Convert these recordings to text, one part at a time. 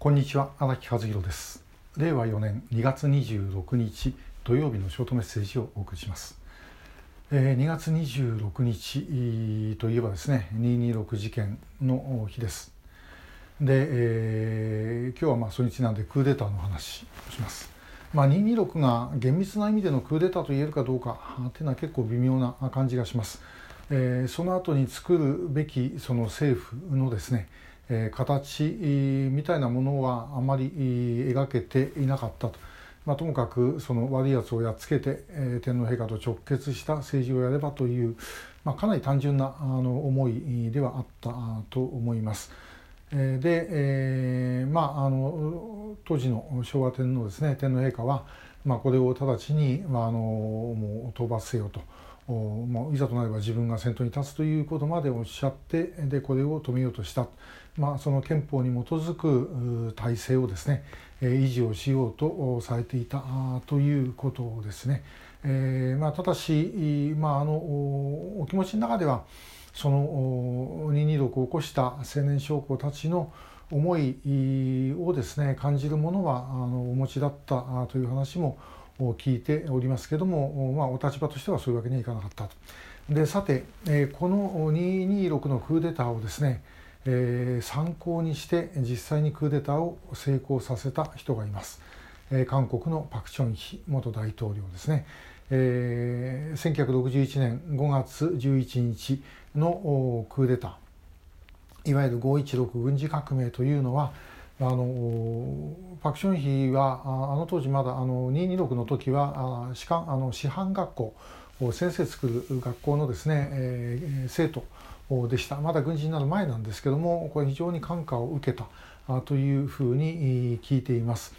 こんにちは荒木和弘です。令和4年2月26日土曜日のショートメッセージをお送りします、えー、2月26日といえばですね226事件の日です。で、えー、今日はまあ初日なんでクーデターの話をします。まあ、226が厳密な意味でのクーデターと言えるかどうかというのは結構微妙な感じがします。えー、その後に作るべきその政府のですね、え形みたいなものはあまり描けていなかったと、まあ、ともかくその悪いやつをやっつけて、え天皇陛下と直結した政治をやればという、まあ、かなり単純なあの思いではあったと思います。で、えー、まああの当時の昭和天皇ですね天皇陛下は、まあ、これを直ちに、まあ、あのもう討伐せよと。もういざとなれば自分が先頭に立つということまでおっしゃってでこれを止めようとした、まあ、その憲法に基づく体制をですね維持をしようとされていたということですね。えーまあ、ただし、まあ、あのお気持ちの中ではその226を起こした青年将校たちの思いをですね感じるものはあのお持ちだったという話も聞いておりますけども、まあ、お立場としてはそういうわけにはいかなかったと。でさて、えこの226のクーデターをですね、えー、参考にして実際にクーデターを成功させた人がいます。えー、韓国のパク・チョンヒ元大統領ですね。えー、1961年5月11日のクーデターいわゆる516軍事革命というのはあのパク・ションヒはあの当時まだあの226の時はあ士官あの師範学校先生作る学校のですね、えー、生徒でしたまだ軍人になる前なんですけどもこれ非常に感化を受けたというふうに聞いています。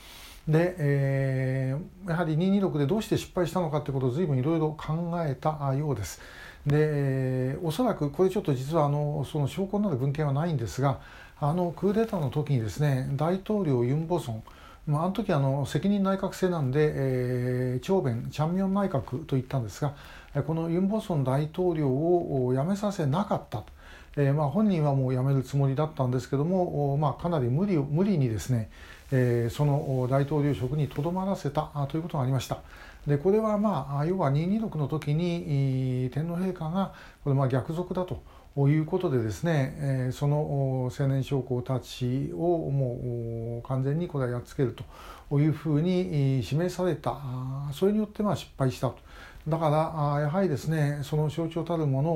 で、えー、やはり226でどうして失敗したのかということを随分いろいろ考えたようです。でおそらくこれちょっと実はあのその証拠になる文献はないんですがあのクーデターの時にですね大統領ユン・ボソンまあ、あの時あの責任内閣制なんで、えー、長弁チャンミョン内閣と言ったんですがこのユン・ボソン大統領を辞めさせなかった。えーまあ、本人はもう辞めるつもりだったんですけども、まあ、かなり無理無理にですね、えー、その大統領職にとどまらせたということがありました。でこれはまあ要は226の時に天皇陛下がこれまあ逆賊だということでですね、えー、その青年将校たちをもう完全にこれはやっつけるというふうに示された。それによってまあ失敗したと。だからやはりですねその象徴たるもの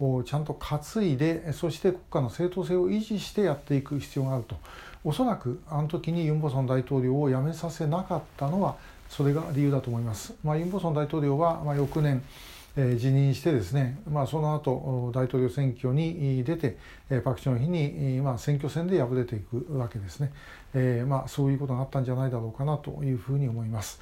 をちゃんと担いでそして国家の正当性を維持してやっていく必要があると。おそらくあの時にユン・ボソン大統領を辞めさせなかったのはそれが理由だと思います。まあ、ユン・ボソン大統領は、まあ、翌年えー、辞任してですね、まあ、その後大統領選挙に出て、えー、パク・チョンヒに、まあ、選挙戦で敗れていくわけですね、えーまあ、そういうことがあったんじゃないだろうかなというふうに思います。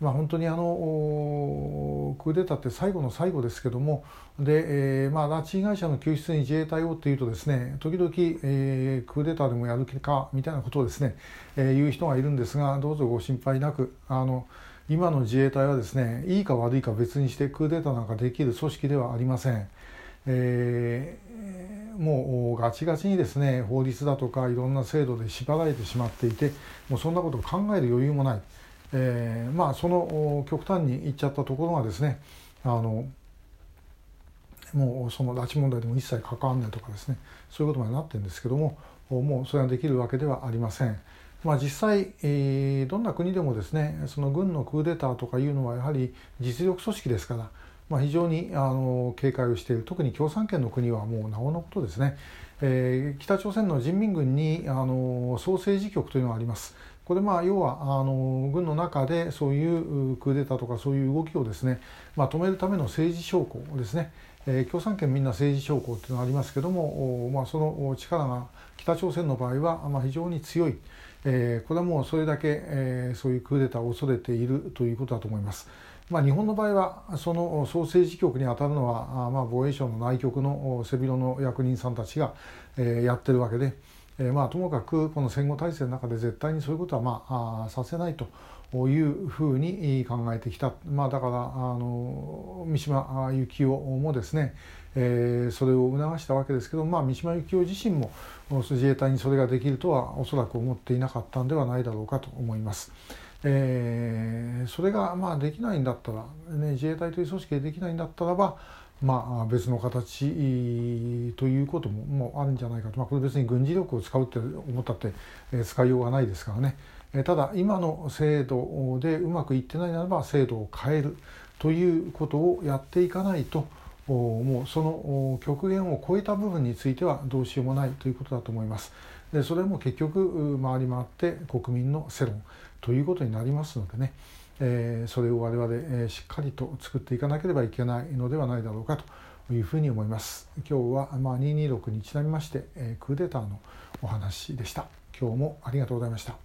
まあ、本当にあのクーデターって最後の最後ですけどもで、えーまあ、拉致被害者の救出に自衛隊をっていうとですね時々、えー、クーデターでもやる気かみたいなことをですね、えー、言う人がいるんですがどうぞご心配なくあの今の自衛隊はですねいいか悪いか別にしてクーデターなんかできる組織ではありません。えー、もうガチガチにですね法律だとかいろんな制度で縛られてしまっていてもうそんなことを考える余裕もない。えー、まあその極端に言っちゃったところがですねあのもうその拉致問題でも一切関わらないとかですねそういうことまでなってるんですけどももうそれができるわけではありません。まあ、実際、えー、どんな国でもですねその軍のクーデターとかいうのはやはり実力組織ですから、まあ、非常にあの警戒をしている特に共産圏の国はもうなおのことですね、えー、北朝鮮の人民軍にあの総政治局というのがあります。これまあ要はあの軍の中でそういうクーデターとかそういう動きをですね、まあ、止めるための政治将校ですね、えー、共産圏みんな政治将校っていうのがありますけども、まあ、その力が北朝鮮の場合はま非常に強い。えー、これはもうそれだけ、えー、そういうクーデターを恐れているということだと思います。まあ、日本の場合はその総政治局に当たるのは、まあ、防衛省の内局の背広の役人さんたちが、え、やってるわけで、え、まあ、ともかくこの戦後体制の中で絶対にそういうことは、まあ、あさせないというふうに考えてきた、まあ、だからあの三島由紀夫もですね、えー、それを促したわけですけど、まあ、三島由紀夫自身も自衛隊にそれができるとはおそらく思っていなかったんではないだろうかと思います。えー、それがまあできないんだったら、ね、自衛隊という組織でできないんだったらば、まあ、別の形ということももうあるんじゃないかと、まあ、これ別に軍事力を使うって思ったって、えー、使いようがないですからね、えー、ただ今の制度でうまくいってないならば制度を変えるということをやっていかないともうその極限を超えた部分についてはどうしようもないということだと思います。でそれも結局回り回って国民の世論ということになりますのでね、えー、それを我々、えー、しっかりと作っていかなければいけないのではないだろうかというふうに思います。今日は、まあ、226にちなみまして、えー、クーデターのお話でした。今日もありがとうございました。